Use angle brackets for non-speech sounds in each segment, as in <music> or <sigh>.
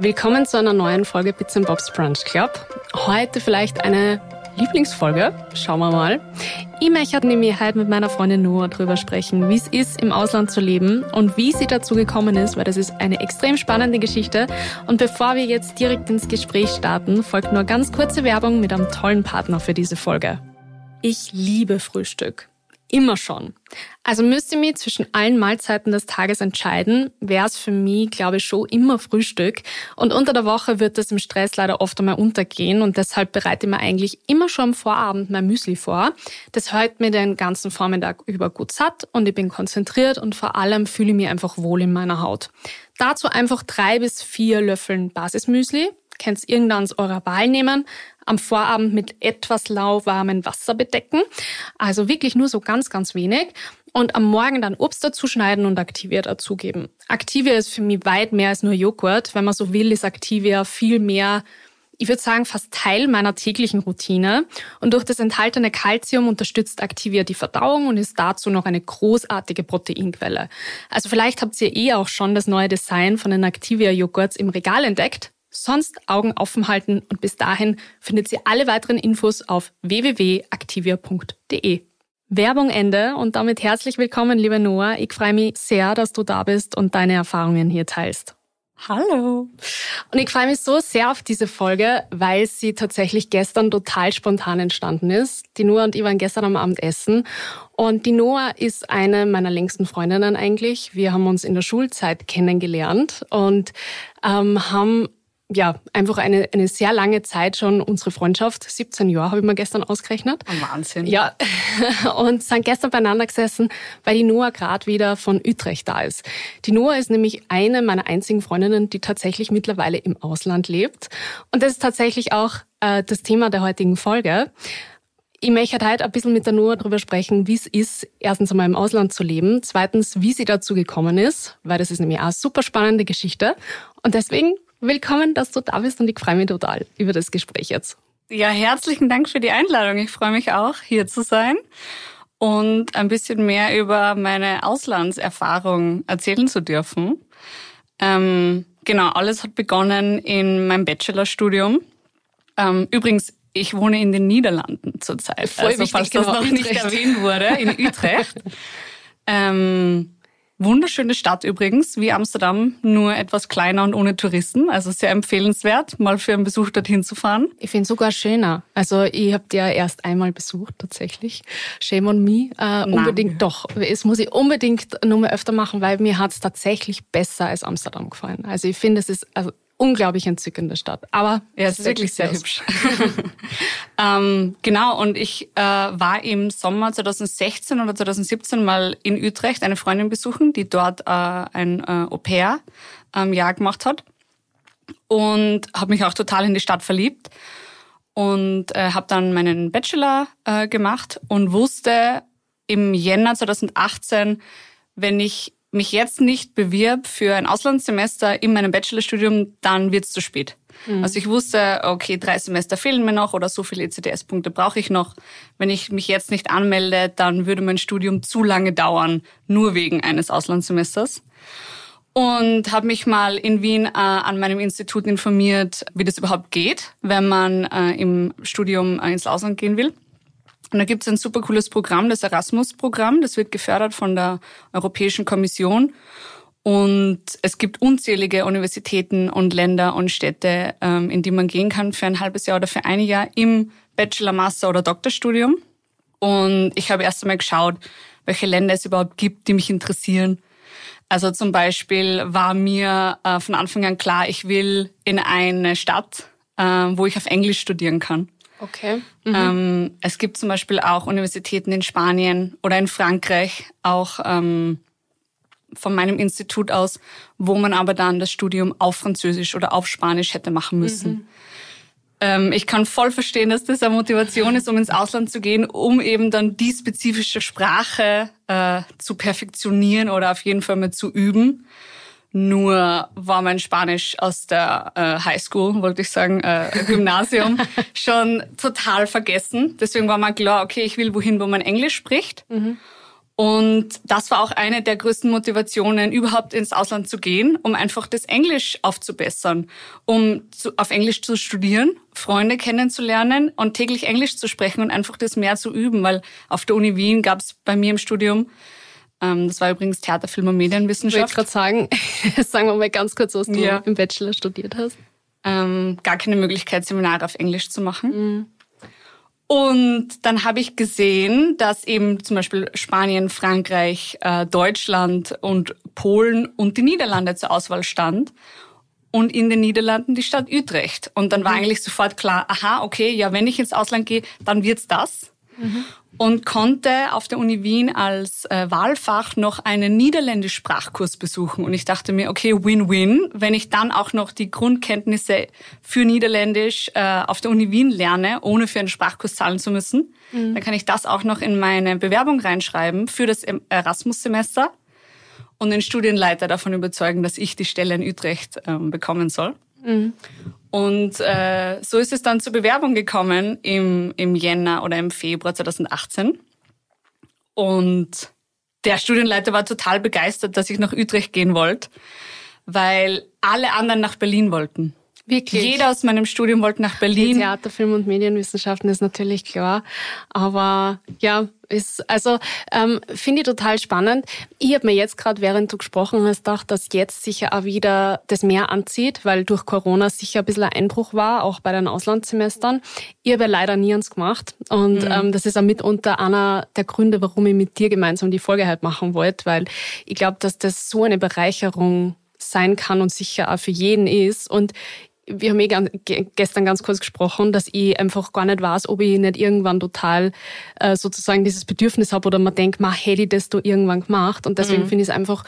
Willkommen zu einer neuen Folge Bits Bobs Brunch Club. Heute vielleicht eine Lieblingsfolge. Schauen wir mal. Ich möchte nämlich heute mit meiner Freundin Noah drüber sprechen, wie es ist, im Ausland zu leben und wie sie dazu gekommen ist, weil das ist eine extrem spannende Geschichte. Und bevor wir jetzt direkt ins Gespräch starten, folgt nur ganz kurze Werbung mit einem tollen Partner für diese Folge. Ich liebe Frühstück. Immer schon. Also müsste ich mich zwischen allen Mahlzeiten des Tages entscheiden, wäre es für mich, glaube ich, schon immer Frühstück. Und unter der Woche wird das im Stress leider oft einmal untergehen und deshalb bereite ich mir eigentlich immer schon am Vorabend mein Müsli vor. Das hält mir den ganzen Vormittag über gut satt und ich bin konzentriert und vor allem fühle ich mich einfach wohl in meiner Haut. Dazu einfach drei bis vier Löffeln Basismüsli, könnt irgendeins eurer Wahl nehmen, am Vorabend mit etwas lauwarmem Wasser bedecken. Also wirklich nur so ganz, ganz wenig. Und am Morgen dann Obst dazu schneiden und Activia dazugeben. Activia ist für mich weit mehr als nur Joghurt. Wenn man so will, ist Activia viel mehr ich würde sagen, fast Teil meiner täglichen Routine. Und durch das enthaltene Kalzium unterstützt Activia die Verdauung und ist dazu noch eine großartige Proteinquelle. Also vielleicht habt ihr eh auch schon das neue Design von den Activia Joghurts im Regal entdeckt. Sonst Augen offen halten und bis dahin findet ihr alle weiteren Infos auf www.activia.de. Werbung Ende und damit herzlich willkommen, liebe Noah. Ich freue mich sehr, dass du da bist und deine Erfahrungen hier teilst. Hallo. Und ich freue mich so sehr auf diese Folge, weil sie tatsächlich gestern total spontan entstanden ist. Die Noah und ich waren gestern am Abend essen. Und die Noah ist eine meiner längsten Freundinnen eigentlich. Wir haben uns in der Schulzeit kennengelernt und ähm, haben ja, einfach eine, eine sehr lange Zeit schon unsere Freundschaft. 17 Jahre habe ich mir gestern ausgerechnet. Wahnsinn. Ja, <laughs> und sind gestern beieinander gesessen, weil die Noah gerade wieder von Utrecht da ist. Die Noah ist nämlich eine meiner einzigen Freundinnen, die tatsächlich mittlerweile im Ausland lebt. Und das ist tatsächlich auch äh, das Thema der heutigen Folge. Ich möchte heute ein bisschen mit der Noah darüber sprechen, wie es ist, erstens einmal im Ausland zu leben, zweitens, wie sie dazu gekommen ist, weil das ist nämlich auch eine super spannende Geschichte. Und deswegen Willkommen, dass du da bist und ich freue mich total über das Gespräch jetzt. Ja, herzlichen Dank für die Einladung. Ich freue mich auch, hier zu sein und ein bisschen mehr über meine Auslandserfahrung erzählen zu dürfen. Ähm, genau, alles hat begonnen in meinem Bachelorstudium. Ähm, übrigens, ich wohne in den Niederlanden zurzeit. Voll also, wichtig, falls das genau, noch nicht erwähnt wurde, in Utrecht. <laughs> ähm, Wunderschöne Stadt übrigens, wie Amsterdam, nur etwas kleiner und ohne Touristen. Also sehr empfehlenswert, mal für einen Besuch dorthin zu fahren. Ich finde sogar schöner. Also ich habe die ja erst einmal besucht tatsächlich. Shame on me. Äh, unbedingt doch. Es muss ich unbedingt nur mal öfter machen, weil mir hat es tatsächlich besser als Amsterdam gefallen. Also ich finde, es ist also unglaublich entzückende Stadt. Aber ja, es ist wirklich sehr hübsch. <laughs> ähm, genau, und ich äh, war im Sommer 2016 oder 2017 mal in Utrecht eine Freundin besuchen, die dort äh, ein äh, Au-pair ähm, Jahr gemacht hat. Und habe mich auch total in die Stadt verliebt. Und äh, habe dann meinen Bachelor äh, gemacht und wusste im Jänner 2018, wenn ich mich jetzt nicht bewirb für ein Auslandssemester in meinem Bachelorstudium, dann wird es zu spät. Mhm. Also ich wusste, okay, drei Semester fehlen mir noch oder so viele ECTS-Punkte brauche ich noch. Wenn ich mich jetzt nicht anmelde, dann würde mein Studium zu lange dauern, nur wegen eines Auslandssemesters. Und habe mich mal in Wien äh, an meinem Institut informiert, wie das überhaupt geht, wenn man äh, im Studium äh, ins Ausland gehen will. Und da gibt es ein super cooles Programm, das Erasmus-Programm. Das wird gefördert von der Europäischen Kommission. Und es gibt unzählige Universitäten und Länder und Städte, ähm, in die man gehen kann für ein halbes Jahr oder für ein Jahr im Bachelor, Master oder Doktorstudium. Und ich habe erst einmal geschaut, welche Länder es überhaupt gibt, die mich interessieren. Also zum Beispiel war mir äh, von Anfang an klar, ich will in eine Stadt, äh, wo ich auf Englisch studieren kann. Okay. Mhm. Ähm, es gibt zum Beispiel auch Universitäten in Spanien oder in Frankreich, auch ähm, von meinem Institut aus, wo man aber dann das Studium auf Französisch oder auf Spanisch hätte machen müssen. Mhm. Ähm, ich kann voll verstehen, dass das eine Motivation ist, um ins Ausland zu gehen, um eben dann die spezifische Sprache äh, zu perfektionieren oder auf jeden Fall mal zu üben. Nur war mein Spanisch aus der äh, Highschool, wollte ich sagen, äh, Gymnasium, <laughs> schon total vergessen. Deswegen war mir klar, okay, ich will wohin, wo man Englisch spricht. Mhm. Und das war auch eine der größten Motivationen, überhaupt ins Ausland zu gehen, um einfach das Englisch aufzubessern, um zu, auf Englisch zu studieren, Freunde kennenzulernen und täglich Englisch zu sprechen und einfach das mehr zu üben, weil auf der Uni Wien gab es bei mir im Studium das war übrigens Theater, Film und Medienwissenschaft. Ich wollte gerade sagen, <laughs> sagen wir mal ganz kurz, was du ja. im Bachelor studiert hast. Ähm, gar keine Möglichkeit, Seminare auf Englisch zu machen. Mhm. Und dann habe ich gesehen, dass eben zum Beispiel Spanien, Frankreich, äh, Deutschland und Polen und die Niederlande zur Auswahl stand. Und in den Niederlanden die Stadt Utrecht. Und dann war mhm. eigentlich sofort klar, aha, okay, ja, wenn ich ins Ausland gehe, dann wird's das. Mhm und konnte auf der Uni Wien als äh, Wahlfach noch einen Niederländisch-Sprachkurs besuchen. Und ich dachte mir, okay, Win-Win, wenn ich dann auch noch die Grundkenntnisse für Niederländisch äh, auf der Uni Wien lerne, ohne für einen Sprachkurs zahlen zu müssen, mhm. dann kann ich das auch noch in meine Bewerbung reinschreiben für das Erasmus-Semester und den Studienleiter davon überzeugen, dass ich die Stelle in Utrecht ähm, bekommen soll. Mhm. Und äh, so ist es dann zur Bewerbung gekommen im, im Jänner oder im Februar 2018. Und der Studienleiter war total begeistert, dass ich nach Utrecht gehen wollte, weil alle anderen nach Berlin wollten. Wirklich? Jeder aus meinem Studium wollte nach Berlin. Die Theater, Film und Medienwissenschaften ist natürlich klar. Aber ja, ist, also ähm, finde ich total spannend. Ich habe mir jetzt gerade, während du gesprochen hast, gedacht, dass jetzt sicher auch wieder das mehr anzieht, weil durch Corona sicher ein bisschen ein Einbruch war, auch bei den Auslandssemestern. Ich habe ja leider nie eins gemacht. Und mhm. ähm, das ist auch mitunter einer der Gründe, warum ich mit dir gemeinsam die Folge halt machen wollte, weil ich glaube, dass das so eine Bereicherung sein kann und sicher auch für jeden ist. Und wir haben eh gestern ganz kurz gesprochen, dass ich einfach gar nicht weiß, ob ich nicht irgendwann total äh, sozusagen dieses Bedürfnis habe oder man denkt, ma hätte ich das da irgendwann gemacht. Und deswegen mhm. finde ich es einfach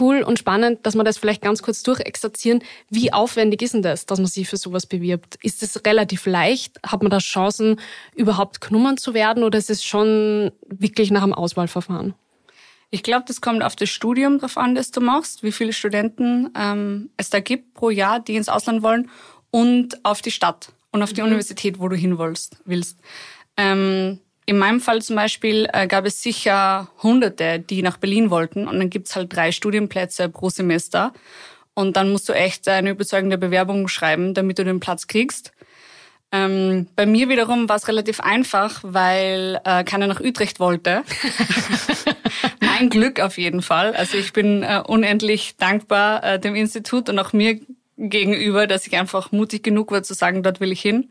cool und spannend, dass wir das vielleicht ganz kurz durchexerzieren. Wie aufwendig ist denn das, dass man sich für sowas bewirbt? Ist es relativ leicht? Hat man da Chancen, überhaupt genommen zu werden oder ist es schon wirklich nach einem Auswahlverfahren? Ich glaube, das kommt auf das Studium drauf an, das du machst, wie viele Studenten ähm, es da gibt pro Jahr, die ins Ausland wollen und auf die Stadt und auf die mhm. Universität, wo du hin willst. Ähm, in meinem Fall zum Beispiel äh, gab es sicher Hunderte, die nach Berlin wollten und dann gibt's halt drei Studienplätze pro Semester und dann musst du echt eine überzeugende Bewerbung schreiben, damit du den Platz kriegst. Ähm, bei mir wiederum war es relativ einfach, weil äh, keiner nach Utrecht wollte. <laughs> mein Glück auf jeden Fall. Also ich bin äh, unendlich dankbar äh, dem Institut und auch mir gegenüber, dass ich einfach mutig genug war zu sagen, dort will ich hin.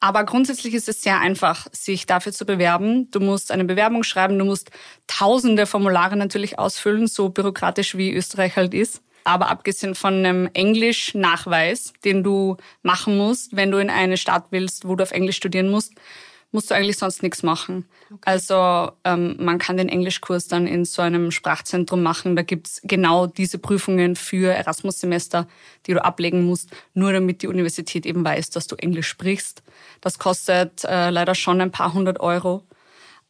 Aber grundsätzlich ist es sehr einfach, sich dafür zu bewerben. Du musst eine Bewerbung schreiben, du musst tausende Formulare natürlich ausfüllen, so bürokratisch wie Österreich halt ist. Aber abgesehen von einem Englisch-Nachweis, den du machen musst, wenn du in eine Stadt willst, wo du auf Englisch studieren musst, musst du eigentlich sonst nichts machen. Okay. Also ähm, man kann den Englischkurs dann in so einem Sprachzentrum machen. Da gibt's genau diese Prüfungen für Erasmus-Semester, die du ablegen musst, nur damit die Universität eben weiß, dass du Englisch sprichst. Das kostet äh, leider schon ein paar hundert Euro.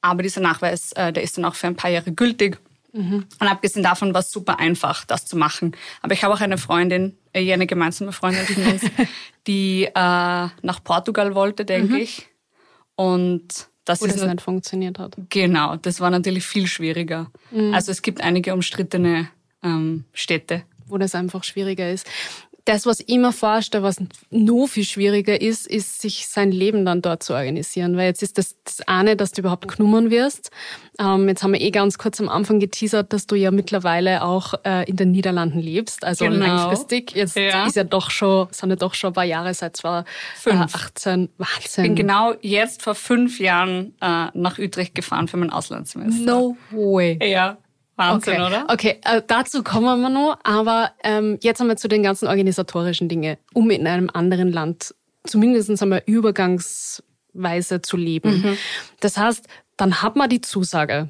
Aber dieser Nachweis, äh, der ist dann auch für ein paar Jahre gültig. Mhm. Und abgesehen davon war es super einfach, das zu machen. Aber ich habe auch eine Freundin, äh, eine gemeinsame Freundin von uns, <laughs> die äh, nach Portugal wollte, denke mhm. ich. Und das Wo ist das nicht funktioniert hat. Genau, das war natürlich viel schwieriger. Mhm. Also es gibt einige umstrittene ähm, Städte. Wo das einfach schwieriger ist das, was ich mir vorstelle, was noch viel schwieriger ist, ist, sich sein Leben dann dort zu organisieren. Weil jetzt ist das, das eine, dass du überhaupt genommen wirst. Ähm, jetzt haben wir eh ganz kurz am Anfang geteasert, dass du ja mittlerweile auch äh, in den Niederlanden lebst, also genau. langfristig. Jetzt ja. ist ja doch schon, sind ja doch schon ein paar Jahre seit 2018. Äh, Wahnsinn. Ich bin genau jetzt vor fünf Jahren äh, nach Utrecht gefahren für mein Auslandssemester. No way. Ja. Wahnsinn, okay. oder? Okay, äh, dazu kommen wir noch. Aber ähm, jetzt haben wir zu den ganzen organisatorischen Dingen, um in einem anderen Land zumindest einmal übergangsweise zu leben. Mhm. Das heißt, dann hat man die Zusage.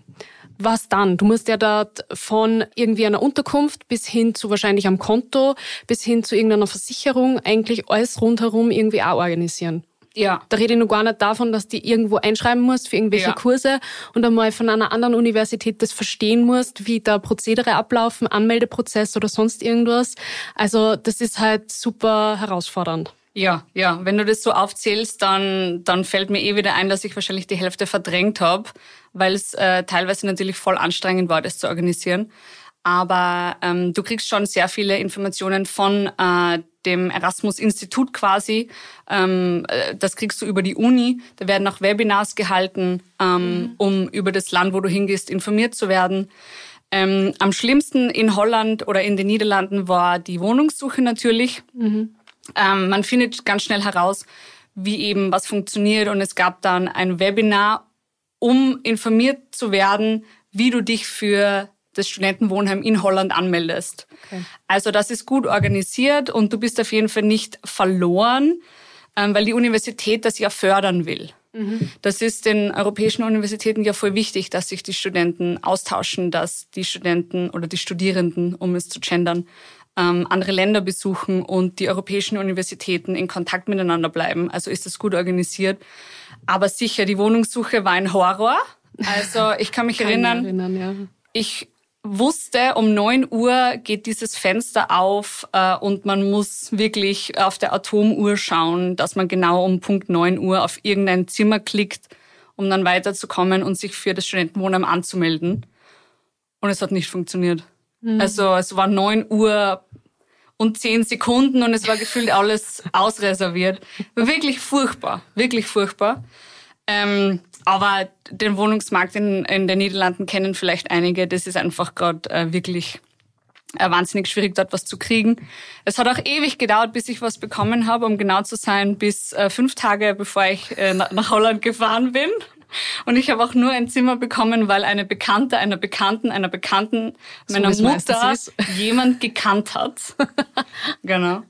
Was dann? Du musst ja dort von irgendwie einer Unterkunft bis hin zu wahrscheinlich am Konto, bis hin zu irgendeiner Versicherung eigentlich alles rundherum irgendwie auch organisieren. Ja. Da rede ich noch gar nicht davon, dass die irgendwo einschreiben musst für irgendwelche ja. Kurse und einmal von einer anderen Universität das verstehen musst, wie da Prozedere ablaufen, Anmeldeprozess oder sonst irgendwas. Also das ist halt super herausfordernd. Ja, ja. Wenn du das so aufzählst, dann, dann fällt mir eh wieder ein, dass ich wahrscheinlich die Hälfte verdrängt habe, weil es äh, teilweise natürlich voll anstrengend war, das zu organisieren. Aber ähm, du kriegst schon sehr viele Informationen von äh, dem Erasmus-Institut quasi. Ähm, äh, das kriegst du über die Uni. Da werden auch Webinars gehalten, ähm, mhm. um über das Land, wo du hingehst, informiert zu werden. Ähm, am schlimmsten in Holland oder in den Niederlanden war die Wohnungssuche natürlich. Mhm. Ähm, man findet ganz schnell heraus, wie eben was funktioniert. Und es gab dann ein Webinar, um informiert zu werden, wie du dich für das Studentenwohnheim in Holland anmeldest. Okay. Also das ist gut organisiert und du bist auf jeden Fall nicht verloren, ähm, weil die Universität das ja fördern will. Mhm. Das ist den europäischen Universitäten ja voll wichtig, dass sich die Studenten austauschen, dass die Studenten oder die Studierenden, um es zu gendern, ähm, andere Länder besuchen und die europäischen Universitäten in Kontakt miteinander bleiben. Also ist das gut organisiert. Aber sicher, die Wohnungssuche war ein Horror. Also ich kann mich kann erinnern, erinnern ja. ich wusste, um neun Uhr geht dieses Fenster auf äh, und man muss wirklich auf der Atomuhr schauen, dass man genau um Punkt neun Uhr auf irgendein Zimmer klickt, um dann weiterzukommen und sich für das Studentenwohnheim anzumelden. Und es hat nicht funktioniert. Mhm. Also es war neun Uhr und zehn Sekunden und es war gefühlt alles <laughs> ausreserviert. Wirklich furchtbar, wirklich furchtbar. Ähm, aber den Wohnungsmarkt in, in den Niederlanden kennen vielleicht einige. Das ist einfach gerade äh, wirklich äh, wahnsinnig schwierig, dort was zu kriegen. Es hat auch ewig gedauert, bis ich was bekommen habe, um genau zu sein, bis äh, fünf Tage bevor ich äh, nach Holland gefahren bin. Und ich habe auch nur ein Zimmer bekommen, weil eine Bekannte einer Bekannten einer Bekannten meiner so Mutter <laughs> jemand gekannt hat. <laughs> genau.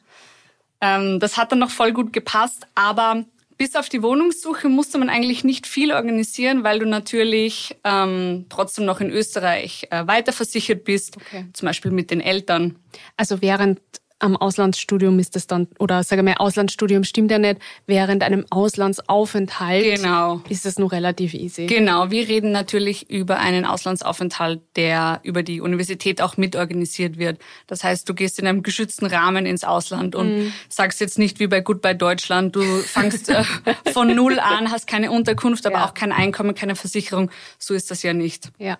Ähm, das hat dann noch voll gut gepasst, aber bis auf die Wohnungssuche musste man eigentlich nicht viel organisieren, weil du natürlich ähm, trotzdem noch in Österreich äh, weiterversichert bist, okay. zum Beispiel mit den Eltern. Also während am Auslandsstudium ist das dann, oder sage mal, Auslandsstudium stimmt ja nicht, während einem Auslandsaufenthalt genau. ist das nur relativ easy. Genau, wir reden natürlich über einen Auslandsaufenthalt, der über die Universität auch mitorganisiert wird. Das heißt, du gehst in einem geschützten Rahmen ins Ausland und mm. sagst jetzt nicht wie bei Goodbye Deutschland, du fangst äh, von null an, hast keine Unterkunft, aber ja. auch kein Einkommen, keine Versicherung. So ist das ja nicht. Ja.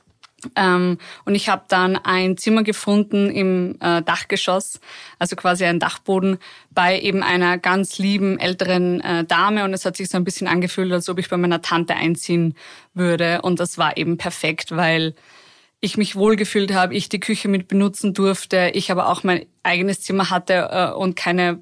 Ähm, und ich habe dann ein Zimmer gefunden im äh, Dachgeschoss, also quasi ein Dachboden, bei eben einer ganz lieben älteren äh, Dame. Und es hat sich so ein bisschen angefühlt, als ob ich bei meiner Tante einziehen würde. Und das war eben perfekt, weil ich mich wohlgefühlt habe, ich die Küche mit benutzen durfte, ich aber auch mein eigenes Zimmer hatte äh, und keine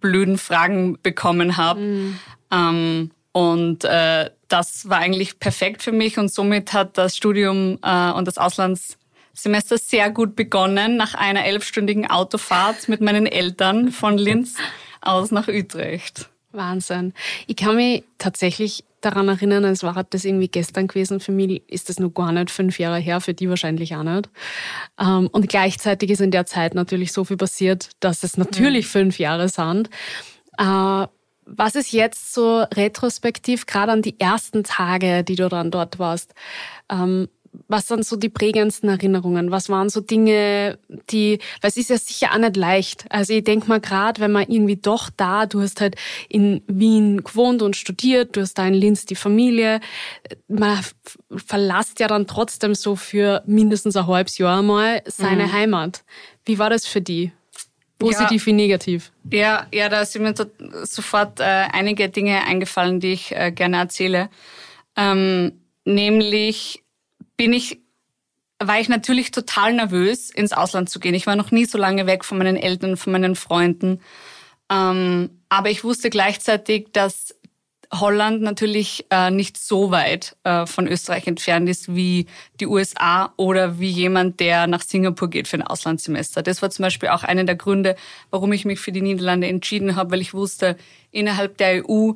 blöden Fragen bekommen habe. Mhm. Ähm, und äh, das war eigentlich perfekt für mich und somit hat das Studium äh, und das Auslandssemester sehr gut begonnen nach einer elfstündigen Autofahrt mit meinen Eltern von Linz aus nach Utrecht. Wahnsinn. Ich kann mich tatsächlich daran erinnern, es war das irgendwie gestern gewesen. Für mich ist das noch gar nicht fünf Jahre her, für die wahrscheinlich auch nicht. Ähm, und gleichzeitig ist in der Zeit natürlich so viel passiert, dass es natürlich mhm. fünf Jahre sind. Was ist jetzt so retrospektiv, gerade an die ersten Tage, die du dann dort warst? Ähm, was sind so die prägendsten Erinnerungen? Was waren so Dinge, die, weil es ist ja sicher auch nicht leicht. Also ich denk mal gerade, wenn man irgendwie doch da, du hast halt in Wien gewohnt und studiert, du hast da in Linz die Familie, man verlasst ja dann trotzdem so für mindestens ein halbes Jahr mal seine mhm. Heimat. Wie war das für die? Positiv ja, wie negativ? Ja, ja, da sind mir sofort äh, einige Dinge eingefallen, die ich äh, gerne erzähle. Ähm, nämlich bin ich, war ich natürlich total nervös, ins Ausland zu gehen. Ich war noch nie so lange weg von meinen Eltern, von meinen Freunden. Ähm, aber ich wusste gleichzeitig, dass Holland natürlich äh, nicht so weit äh, von Österreich entfernt ist wie die USA oder wie jemand, der nach Singapur geht für ein Auslandssemester. Das war zum Beispiel auch einer der Gründe, warum ich mich für die Niederlande entschieden habe, weil ich wusste, innerhalb der EU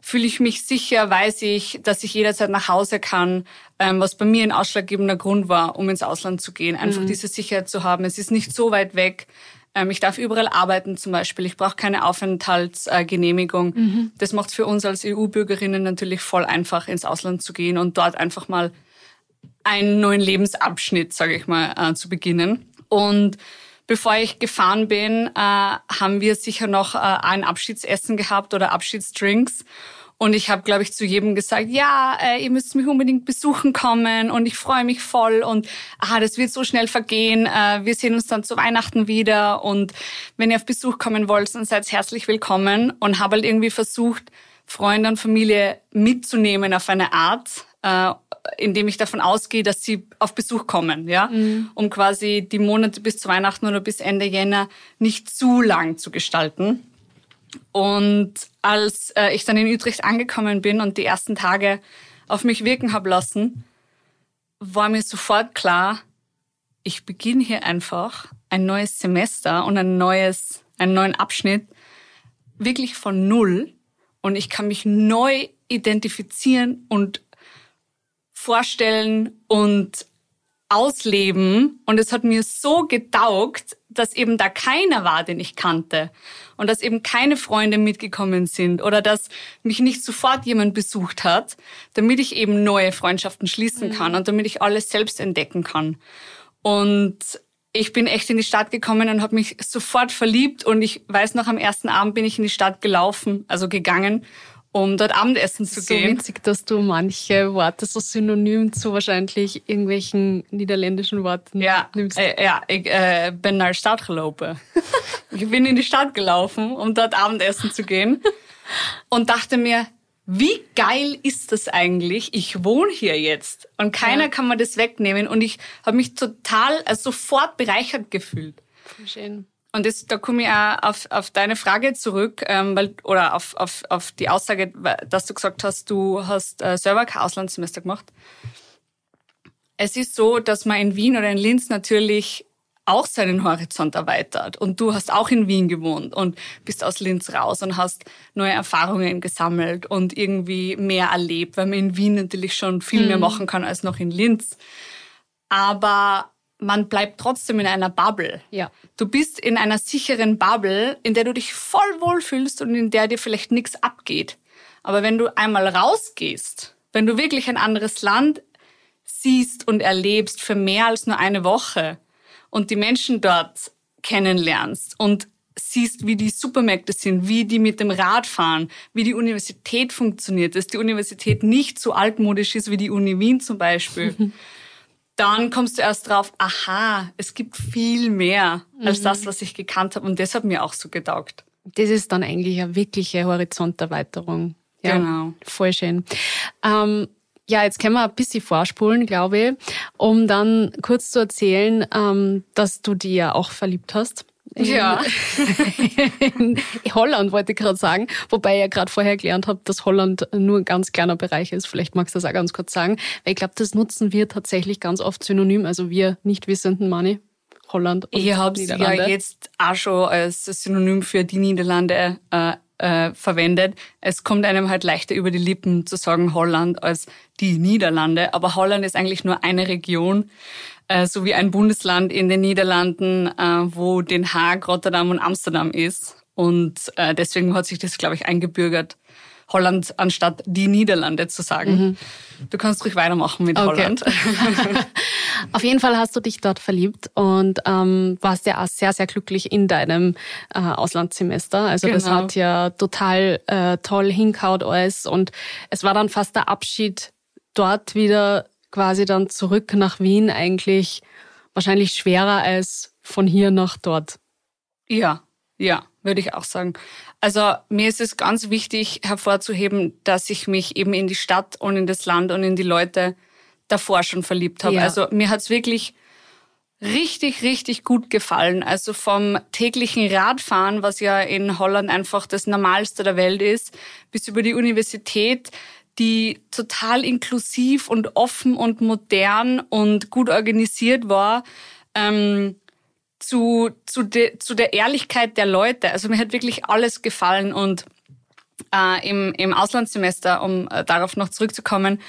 fühle ich mich sicher, weiß ich, dass ich jederzeit nach Hause kann, ähm, was bei mir ein ausschlaggebender Grund war, um ins Ausland zu gehen. Einfach mhm. diese Sicherheit zu haben. Es ist nicht so weit weg. Ähm, ich darf überall arbeiten zum Beispiel. Ich brauche keine Aufenthaltsgenehmigung. Mhm. Das macht es für uns als EU-Bürgerinnen natürlich voll einfach, ins Ausland zu gehen und dort einfach mal einen neuen Lebensabschnitt, sage ich mal, äh, zu beginnen. Und bevor ich gefahren bin, äh, haben wir sicher noch äh, ein Abschiedsessen gehabt oder Abschiedsdrinks. Und ich habe, glaube ich, zu jedem gesagt, ja, äh, ihr müsst mich unbedingt besuchen kommen und ich freue mich voll und ah, das wird so schnell vergehen. Äh, wir sehen uns dann zu Weihnachten wieder und wenn ihr auf Besuch kommen wollt, dann seid herzlich willkommen und habe halt irgendwie versucht, Freunde und Familie mitzunehmen auf eine Art, äh, indem ich davon ausgehe, dass sie auf Besuch kommen, ja, mhm. um quasi die Monate bis zu Weihnachten oder bis Ende Jänner nicht zu lang zu gestalten. Und als äh, ich dann in Utrecht angekommen bin und die ersten Tage auf mich wirken habe lassen, war mir sofort klar, ich beginne hier einfach ein neues Semester und ein neues, einen neuen Abschnitt wirklich von Null und ich kann mich neu identifizieren und vorstellen und ausleben. Und es hat mir so getaugt, dass eben da keiner war, den ich kannte. Und dass eben keine Freunde mitgekommen sind oder dass mich nicht sofort jemand besucht hat, damit ich eben neue Freundschaften schließen kann mhm. und damit ich alles selbst entdecken kann. Und ich bin echt in die Stadt gekommen und habe mich sofort verliebt und ich weiß noch, am ersten Abend bin ich in die Stadt gelaufen, also gegangen um dort Abendessen zu so gehen. So witzig, dass du manche Worte so synonym zu wahrscheinlich irgendwelchen niederländischen Worten ja, nimmst. Äh, ja, ich äh, bin nach der Stadt gelaufen. <laughs> ich bin in die Stadt gelaufen, um dort Abendessen zu gehen und dachte mir, wie geil ist das eigentlich? Ich wohne hier jetzt und keiner ja. kann mir das wegnehmen und ich habe mich total also sofort bereichert gefühlt. Schön. Und das, da komme ich auch auf, auf deine Frage zurück, ähm, weil, oder auf, auf, auf die Aussage, dass du gesagt hast, du hast äh, selber kein Auslandssemester gemacht. Es ist so, dass man in Wien oder in Linz natürlich auch seinen Horizont erweitert. Und du hast auch in Wien gewohnt und bist aus Linz raus und hast neue Erfahrungen gesammelt und irgendwie mehr erlebt, weil man in Wien natürlich schon viel mehr mhm. machen kann als noch in Linz. Aber man bleibt trotzdem in einer Bubble. Ja. Du bist in einer sicheren Bubble, in der du dich voll wohlfühlst und in der dir vielleicht nichts abgeht. Aber wenn du einmal rausgehst, wenn du wirklich ein anderes Land siehst und erlebst für mehr als nur eine Woche und die Menschen dort kennenlernst und siehst, wie die Supermärkte sind, wie die mit dem Rad fahren, wie die Universität funktioniert, dass die Universität nicht so altmodisch ist wie die Uni Wien zum Beispiel. <laughs> dann kommst du erst drauf, aha, es gibt viel mehr als mhm. das, was ich gekannt habe. Und das hat mir auch so getaugt. Das ist dann eigentlich eine wirkliche Horizonterweiterung. Ja, genau. Voll schön. Ähm, ja, jetzt können wir ein bisschen vorspulen, glaube ich, um dann kurz zu erzählen, ähm, dass du dir ja auch verliebt hast. Ja. <laughs> in Holland wollte ich gerade sagen, wobei ich ja gerade vorher gelernt habe, dass Holland nur ein ganz kleiner Bereich ist. Vielleicht magst du das auch ganz kurz sagen, weil ich glaube, das nutzen wir tatsächlich ganz oft synonym, also wir nicht wissenden Money. Holland und Ich habe es ja jetzt auch schon als Synonym für die Niederlande äh, äh, verwendet. Es kommt einem halt leichter über die Lippen zu sagen Holland als die Niederlande, aber Holland ist eigentlich nur eine Region äh, so wie ein Bundesland in den Niederlanden, äh, wo Den Haag, Rotterdam und Amsterdam ist. Und äh, deswegen hat sich das, glaube ich, eingebürgert, Holland anstatt die Niederlande zu sagen. Mhm. Du kannst ruhig weitermachen mit okay. Holland. <laughs> <laughs> Auf jeden Fall hast du dich dort verliebt und ähm, warst ja auch sehr, sehr glücklich in deinem äh, Auslandssemester. Also genau. das hat ja total äh, toll hinkaut alles und es war dann fast der Abschied dort wieder quasi dann zurück nach Wien eigentlich wahrscheinlich schwerer als von hier nach dort. Ja, ja, würde ich auch sagen. Also mir ist es ganz wichtig hervorzuheben, dass ich mich eben in die Stadt und in das Land und in die Leute davor schon verliebt habe. Ja. Also mir hat's wirklich richtig, richtig gut gefallen. Also vom täglichen Radfahren, was ja in Holland einfach das Normalste der Welt ist, bis über die Universität, die total inklusiv und offen und modern und gut organisiert war, ähm, zu, zu, de, zu der Ehrlichkeit der Leute. Also mir hat wirklich alles gefallen und äh, im, im Auslandssemester, um äh, darauf noch zurückzukommen,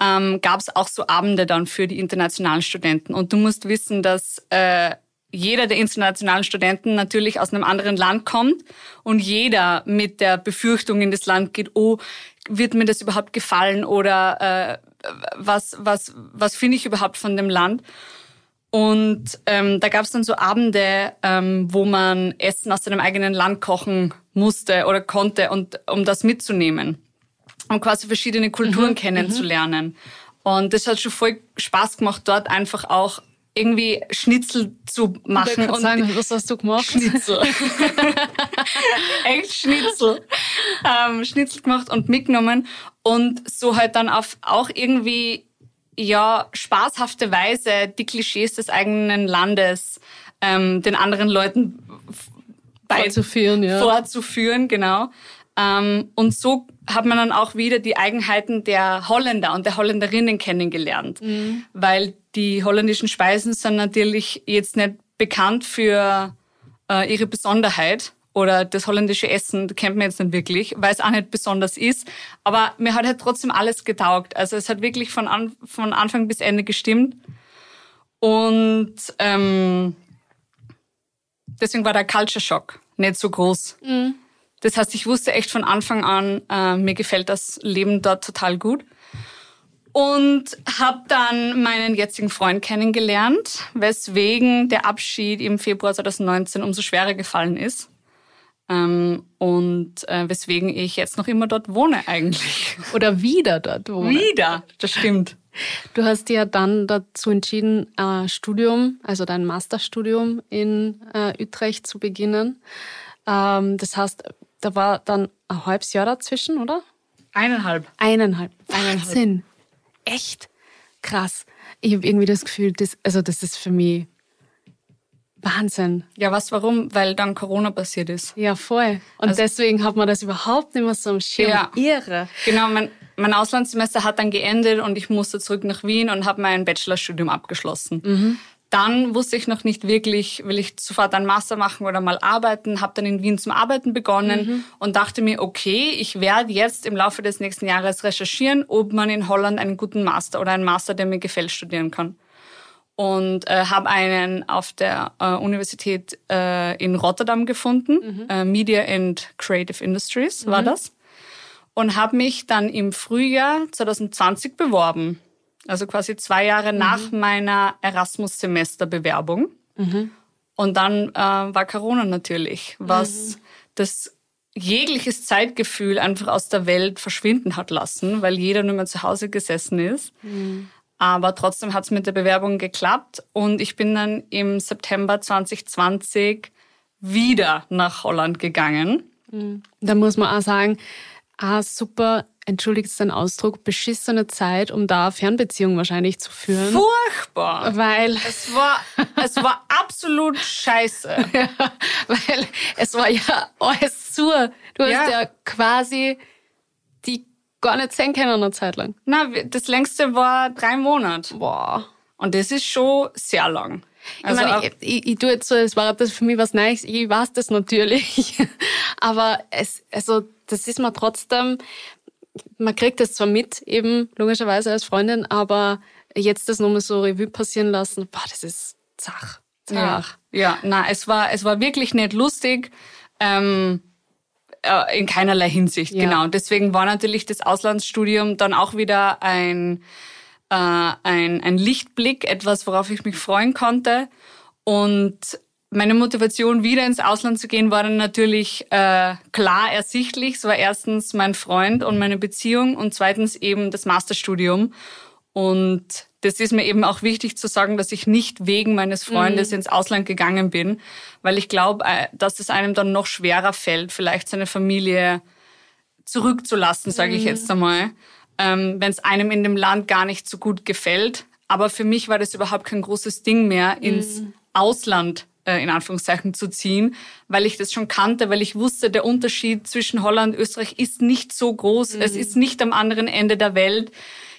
ähm, gab es auch so Abende dann für die internationalen Studenten. Und du musst wissen, dass äh, jeder der internationalen Studenten natürlich aus einem anderen Land kommt und jeder mit der Befürchtung in das Land geht, oh, wird mir das überhaupt gefallen oder äh, was, was, was finde ich überhaupt von dem Land? Und ähm, da gab es dann so Abende, ähm, wo man Essen aus seinem eigenen Land kochen musste oder konnte und um das mitzunehmen. um quasi verschiedene Kulturen mhm. kennenzulernen. Und das hat schon voll Spaß gemacht, dort einfach auch irgendwie Schnitzel zu machen. Und sagen, was hast du gemacht? Schnitzel. <laughs> Echt Schnitzel. Ähm, Schnitzel gemacht und mitgenommen. Und so halt dann auf auch irgendwie, ja, spaßhafte Weise die Klischees des eigenen Landes ähm, den anderen Leuten vorzuführen, ja. Vorzuführen, genau. Ähm, und so hat man dann auch wieder die Eigenheiten der Holländer und der Holländerinnen kennengelernt. Mhm. Weil die holländischen Speisen sind natürlich jetzt nicht bekannt für äh, ihre Besonderheit oder das holländische Essen kennt man jetzt nicht wirklich, weil es auch nicht besonders ist. Aber mir hat halt trotzdem alles getaugt. Also es hat wirklich von, an, von Anfang bis Ende gestimmt. Und ähm, deswegen war der Culture Shock nicht so groß. Mhm. Das heißt, ich wusste echt von Anfang an, äh, mir gefällt das Leben dort total gut. Und habe dann meinen jetzigen Freund kennengelernt, weswegen der Abschied im Februar 2019 umso schwerer gefallen ist. Ähm, und äh, weswegen ich jetzt noch immer dort wohne eigentlich. <laughs> Oder wieder dort wohne. Wieder, das stimmt. Du hast ja dann dazu entschieden, äh, Studium, also dein Masterstudium in äh, Utrecht zu beginnen. Ähm, das heißt, da war dann ein halbes Jahr dazwischen, oder? Eineinhalb. Eineinhalb. Wahnsinn. Echt krass. Ich habe irgendwie das Gefühl, das, also das ist für mich Wahnsinn. Ja, was, warum? Weil dann Corona passiert ist. Ja, voll. Und also, deswegen hat man das überhaupt nicht mehr so im Schirm. Ja, Irre. Genau, mein, mein Auslandssemester hat dann geendet und ich musste zurück nach Wien und habe mein Bachelorstudium abgeschlossen. Mhm. Dann wusste ich noch nicht wirklich, will ich sofort einen Master machen oder mal arbeiten. Habe dann in Wien zum Arbeiten begonnen mhm. und dachte mir, okay, ich werde jetzt im Laufe des nächsten Jahres recherchieren, ob man in Holland einen guten Master oder einen Master, der mir gefällt, studieren kann und äh, habe einen auf der äh, Universität äh, in Rotterdam gefunden, mhm. äh, Media and Creative Industries war mhm. das, und habe mich dann im Frühjahr 2020 beworben, also quasi zwei Jahre mhm. nach meiner Erasmus-Semester-Bewerbung. Mhm. Und dann äh, war Corona natürlich, was mhm. das jegliches Zeitgefühl einfach aus der Welt verschwinden hat lassen, weil jeder nur mehr zu Hause gesessen ist. Mhm. Aber trotzdem hat es mit der Bewerbung geklappt und ich bin dann im September 2020 wieder nach Holland gegangen. Mhm. Da muss man auch sagen, ah, super, entschuldigt den Ausdruck, beschissene Zeit, um da Fernbeziehungen wahrscheinlich zu führen. Furchtbar. Weil es war, es war absolut scheiße. <laughs> ja, weil es war ja alles zu. Du hast ja, ja quasi die gar nicht sehen können eine Zeit lang. Na, das längste war drei Monate. Boah. Und das ist schon sehr lang. Also ich meine, ich, ich, ich tue jetzt so, es war das für mich was Neues, ich weiß das natürlich. <laughs> Aber es, also, das ist mir trotzdem, man kriegt das zwar mit, eben logischerweise als Freundin, aber jetzt das nochmal so Revue passieren lassen, boah, das ist zach. zach. Ja, ja, na, es war, es war wirklich nicht lustig. Ähm, äh, in keinerlei Hinsicht, ja. genau. Deswegen war natürlich das Auslandsstudium dann auch wieder ein, äh, ein, ein Lichtblick, etwas, worauf ich mich freuen konnte. Und meine Motivation, wieder ins Ausland zu gehen, war dann natürlich äh, klar ersichtlich. Es war erstens mein Freund und meine Beziehung und zweitens eben das Masterstudium. Und das ist mir eben auch wichtig zu sagen, dass ich nicht wegen meines Freundes mhm. ins Ausland gegangen bin, weil ich glaube, äh, dass es einem dann noch schwerer fällt, vielleicht seine Familie zurückzulassen, sage ich mhm. jetzt einmal, ähm, wenn es einem in dem Land gar nicht so gut gefällt. Aber für mich war das überhaupt kein großes Ding mehr, ins mhm. Ausland äh, in Anführungszeichen zu ziehen, weil ich das schon kannte, weil ich wusste, der Unterschied zwischen Holland und Österreich ist nicht so groß. Es mhm. ist nicht am anderen Ende der Welt.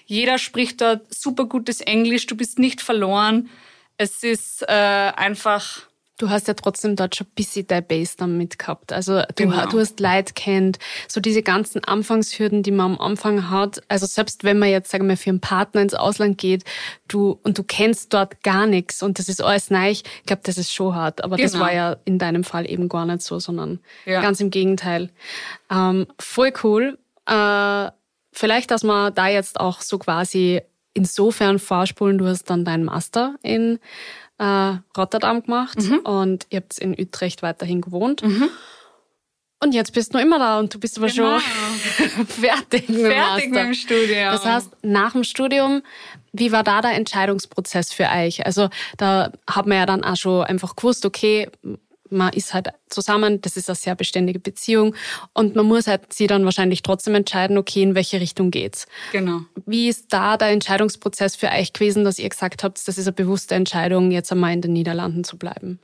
Jeder spricht dort super gutes Englisch, du bist nicht verloren. Es ist äh, einfach. Du hast ja trotzdem dort schon ein bisschen dein Base dann mit gehabt. Also du, genau. du hast Leid kennt, so diese ganzen Anfangshürden, die man am Anfang hat. Also selbst wenn man jetzt, sagen wir, für einen Partner ins Ausland geht, du und du kennst dort gar nichts und das ist alles neu, ich glaube, das ist schon hart. Aber genau. das war ja in deinem Fall eben gar nicht so, sondern ja. ganz im Gegenteil. Ähm, voll cool. Äh, vielleicht, dass wir da jetzt auch so quasi insofern vorspulen, du hast dann deinen Master in äh, Rotterdam gemacht mhm. und ihr habt in Utrecht weiterhin gewohnt. Mhm. Und jetzt bist du noch immer da und du bist aber Genau. schon <laughs> fertig mit dem Fertig mit dem Studium. Das heißt, nach dem Studium, wie war da der Entscheidungsprozess für euch? Also da hat man ja dann auch schon einfach gewusst, okay, man ist halt zusammen, das ist eine sehr beständige Beziehung und man muss halt sie dann wahrscheinlich trotzdem entscheiden, okay, in welche Richtung geht's. genau. Wie ist da der Entscheidungsprozess für euch gewesen, dass ihr gesagt habt, das ist eine bewusste Entscheidung, jetzt einmal in den Niederlanden zu bleiben?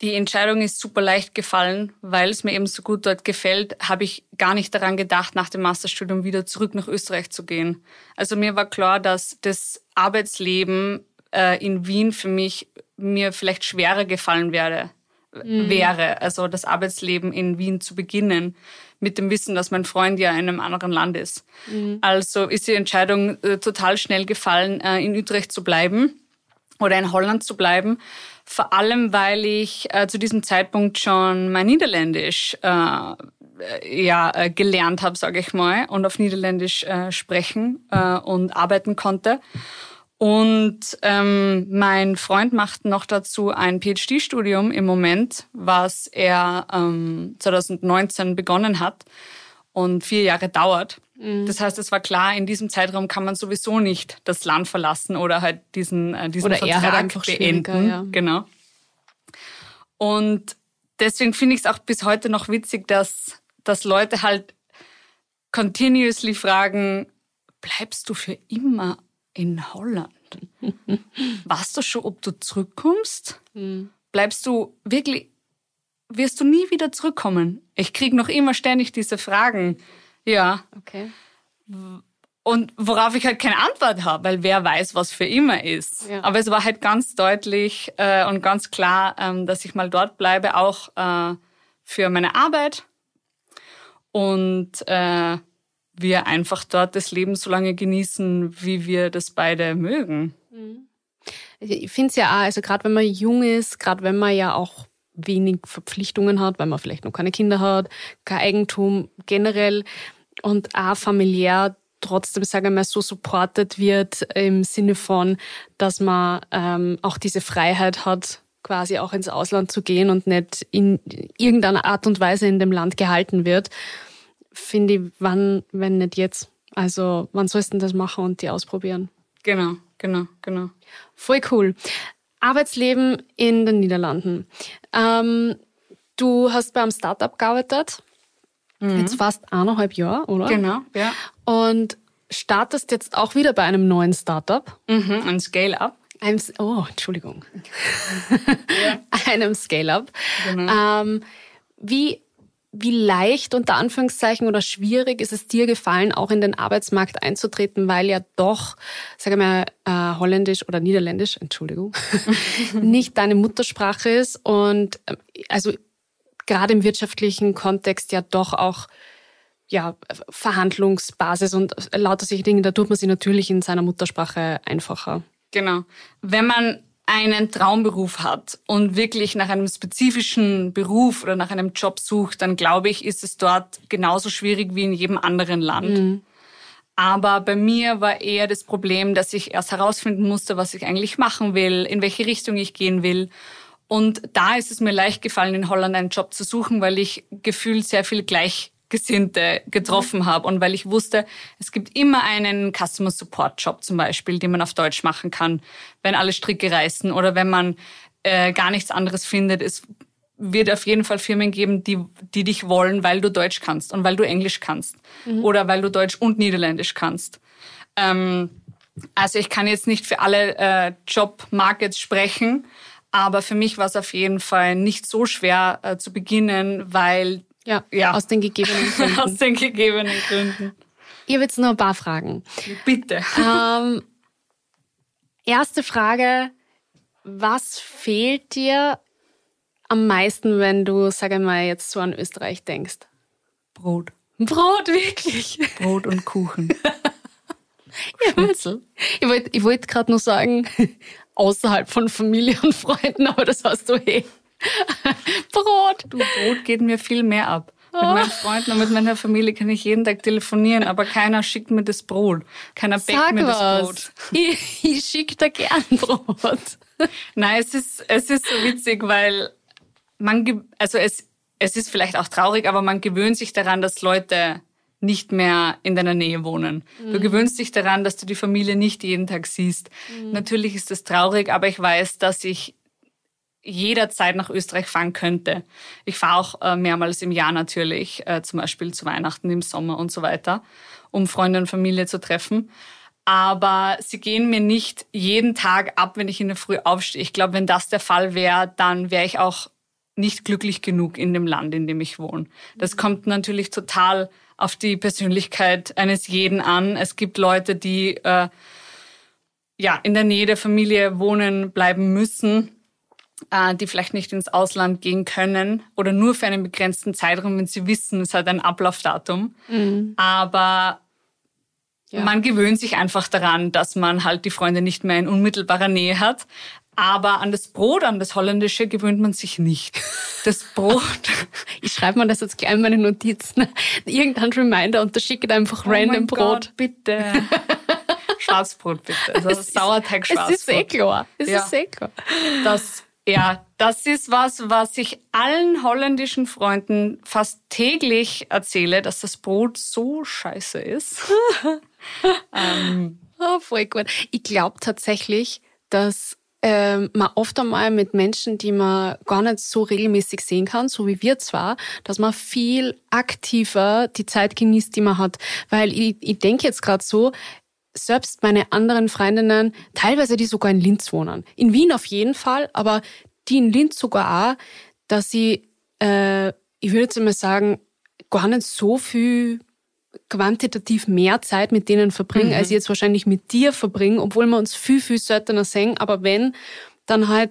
Die Entscheidung ist super leicht gefallen, weil es mir eben so gut dort gefällt, habe ich gar nicht daran gedacht, nach dem Masterstudium wieder zurück nach Österreich zu gehen. Also mir war klar, dass das Arbeitsleben äh, in Wien für mich mir vielleicht schwerer gefallen werde, wäre. Also das Arbeitsleben in Wien zu beginnen, mit dem Wissen, dass mein Freund ja in einem anderen Land ist. Also ist die Entscheidung äh, total schnell gefallen, äh, in Utrecht zu bleiben oder in Holland zu bleiben. Vor allem, weil ich äh, zu diesem Zeitpunkt schon mein Niederländisch äh, ja, äh, gelernt habe, sage ich mal, und auf Niederländisch äh, sprechen und arbeiten konnte. Und ähm, mein Freund macht noch dazu ein PhD-Studium im Moment, was er ähm, 2019 begonnen hat und vier Jahre dauert. Das heißt, es war klar, in diesem Zeitraum kann man sowieso nicht das Land verlassen oder halt diesen, äh, diesen Oder er Vertrag halt einfach schwieriger, beenden. ja. Genau. Und deswegen finde ich es auch bis heute noch witzig, dass, dass Leute halt continuously fragen, bleibst du für immer in Holland? Weißt du schon, ob du zurückkommst? Bleibst du wirklich, wirst du nie wieder zurückkommen? Ich kriege noch immer ständig diese Fragen. Ja. Okay. Und worauf ich halt keine Antwort habe, weil wer weiß, was für immer ist. Ja. Aber es war halt ganz deutlich äh, und ganz klar, ähm, dass ich mal dort bleibe, auch äh, für meine Arbeit. Und äh, wir einfach dort das Leben so lange genießen, wie wir das beide mögen. Ich finde es ja auch, also gerade wenn man jung ist, gerade wenn man ja auch wenig Verpflichtungen hat, weil man vielleicht noch keine Kinder hat, kein Eigentum generell und auch familiär trotzdem, sagen wir mal, so supported wird im Sinne von, dass man ähm, auch diese Freiheit hat, quasi auch ins Ausland zu gehen und nicht in irgendeiner Art und Weise in dem Land gehalten wird, finde ich, wann, wenn nicht jetzt. Also, wann sollst du das machen und die ausprobieren? Genau, genau, genau. Voll cool. Arbeitsleben in den Niederlanden. Ähm, du hast beim Startup gearbeitet. Jetzt fast eineinhalb Jahre, oder? Genau, ja. Und startest jetzt auch wieder bei einem neuen Startup. Mhm, ein Scale-Up. Oh, Entschuldigung. <laughs> einem Scale-Up. Genau. Ähm, wie, wie leicht unter Anführungszeichen oder schwierig ist es dir gefallen, auch in den Arbeitsmarkt einzutreten, weil ja doch, sage mal, äh, Holländisch oder Niederländisch, Entschuldigung, <laughs> nicht deine Muttersprache ist und ähm, also gerade im wirtschaftlichen Kontext ja doch auch ja, Verhandlungsbasis und lauter solche Dinge, da tut man sich natürlich in seiner Muttersprache einfacher. Genau. Wenn man einen Traumberuf hat und wirklich nach einem spezifischen Beruf oder nach einem Job sucht, dann glaube ich, ist es dort genauso schwierig wie in jedem anderen Land. Aber bei mir war eher das Problem, dass ich erst herausfinden musste, was ich eigentlich machen will, in welche Richtung ich gehen will. Und da ist es mir leicht gefallen, in Holland einen Job zu suchen, weil ich gefühlt sehr viel Gleichgesinnte getroffen habe und weil ich wusste, es gibt immer einen Customer Support Job zum Beispiel, den man auf Deutsch machen kann, wenn alle Stricke reißen oder wenn man äh, gar nichts anderes findet. Es wird auf jeden Fall Firmen geben, die, die dich wollen, weil du Deutsch kannst und weil du Englisch kannst oder weil du Deutsch und Niederländisch kannst. Ähm, also ich kann jetzt nicht für alle äh, Jobmarkets sprechen, aber für mich war es auf jeden Fall nicht so schwer äh, zu beginnen, weil Ja, Ja. aus den gegebenen <laughs> Gründen. aus den gegebenen Gründen. Ich habe jetzt noch ein paar Fragen. Bitte. Ähm, erste Frage, was fehlt dir am meisten, wenn du, sag ich mal, jetzt so an Österreich denkst? Brot. Brot, wirklich. Brot und Kuchen. <laughs> Schnitzel. Ich wollte ich wollt gerade nur sagen, <laughs> außerhalb von Familie und Freunden, aber das hast du eh. <laughs> Brot. Du, Brot geht mir viel mehr ab. Mit meinen Freunden und mit meiner Familie kann ich jeden Tag telefonieren, aber keiner schickt mir das Brot. Keiner backt Sag mir das was. Brot. Ich, ich schicke da gern Brot. <laughs> Nein, es ist, es ist so witzig, weil man, also es, es ist vielleicht auch traurig, aber man gewöhnt sich daran, dass Leute nicht mehr in deiner Nähe wohnen. Mhm. Du gewöhnst dich daran, dass du die Familie nicht jeden Tag siehst. Mhm. Natürlich ist das traurig, aber ich weiß, dass ich jederzeit nach Österreich fahren könnte. Ich fahre auch äh, mehrmals im Jahr natürlich, äh, zum Beispiel zu Weihnachten im Sommer und so weiter, um Freunde und Familie zu treffen. Aber sie gehen mir nicht jeden Tag ab, wenn ich in der Früh aufstehe. Ich glaube, wenn das der Fall wäre, dann wäre ich auch nicht glücklich genug in dem Land, in dem ich wohne. Das kommt natürlich total auf die Persönlichkeit eines jeden an. Es gibt Leute, die äh, ja in der Nähe der Familie wohnen bleiben müssen, die vielleicht nicht ins Ausland gehen können oder nur für einen begrenzten Zeitraum, wenn sie wissen, es hat ein Ablaufdatum. Mhm. Aber ja. man gewöhnt sich einfach daran, dass man halt die Freunde nicht mehr in unmittelbarer Nähe hat. Aber an das Brot, an das Holländische gewöhnt man sich nicht. Das Brot. <laughs> ich schreibe mir das jetzt gleich in meine Notizen. <laughs> Irgendein Reminder und da schicke einfach oh random Brot. Gott, bitte. <laughs> Schwarzbrot bitte. Also es Sauerteig Schwarzbrot. Es ist eh klar. Es ja. ist eh klar. Das, ja, das ist was, was ich allen holländischen Freunden fast täglich erzähle, dass das Brot so scheiße ist. <laughs> ähm, oh, voll gut. Ich glaube tatsächlich, dass ähm, man oft einmal mit Menschen, die man gar nicht so regelmäßig sehen kann, so wie wir zwar, dass man viel aktiver die Zeit genießt, die man hat. Weil ich, ich denke jetzt gerade so, selbst meine anderen Freundinnen, teilweise die sogar in Linz wohnen. In Wien auf jeden Fall, aber die in Linz sogar auch, dass sie, äh, ich würde jetzt mal sagen, gar nicht so viel quantitativ mehr Zeit mit denen verbringen, mhm. als ich jetzt wahrscheinlich mit dir verbringen, obwohl wir uns viel, viel seltener sehen. Aber wenn, dann halt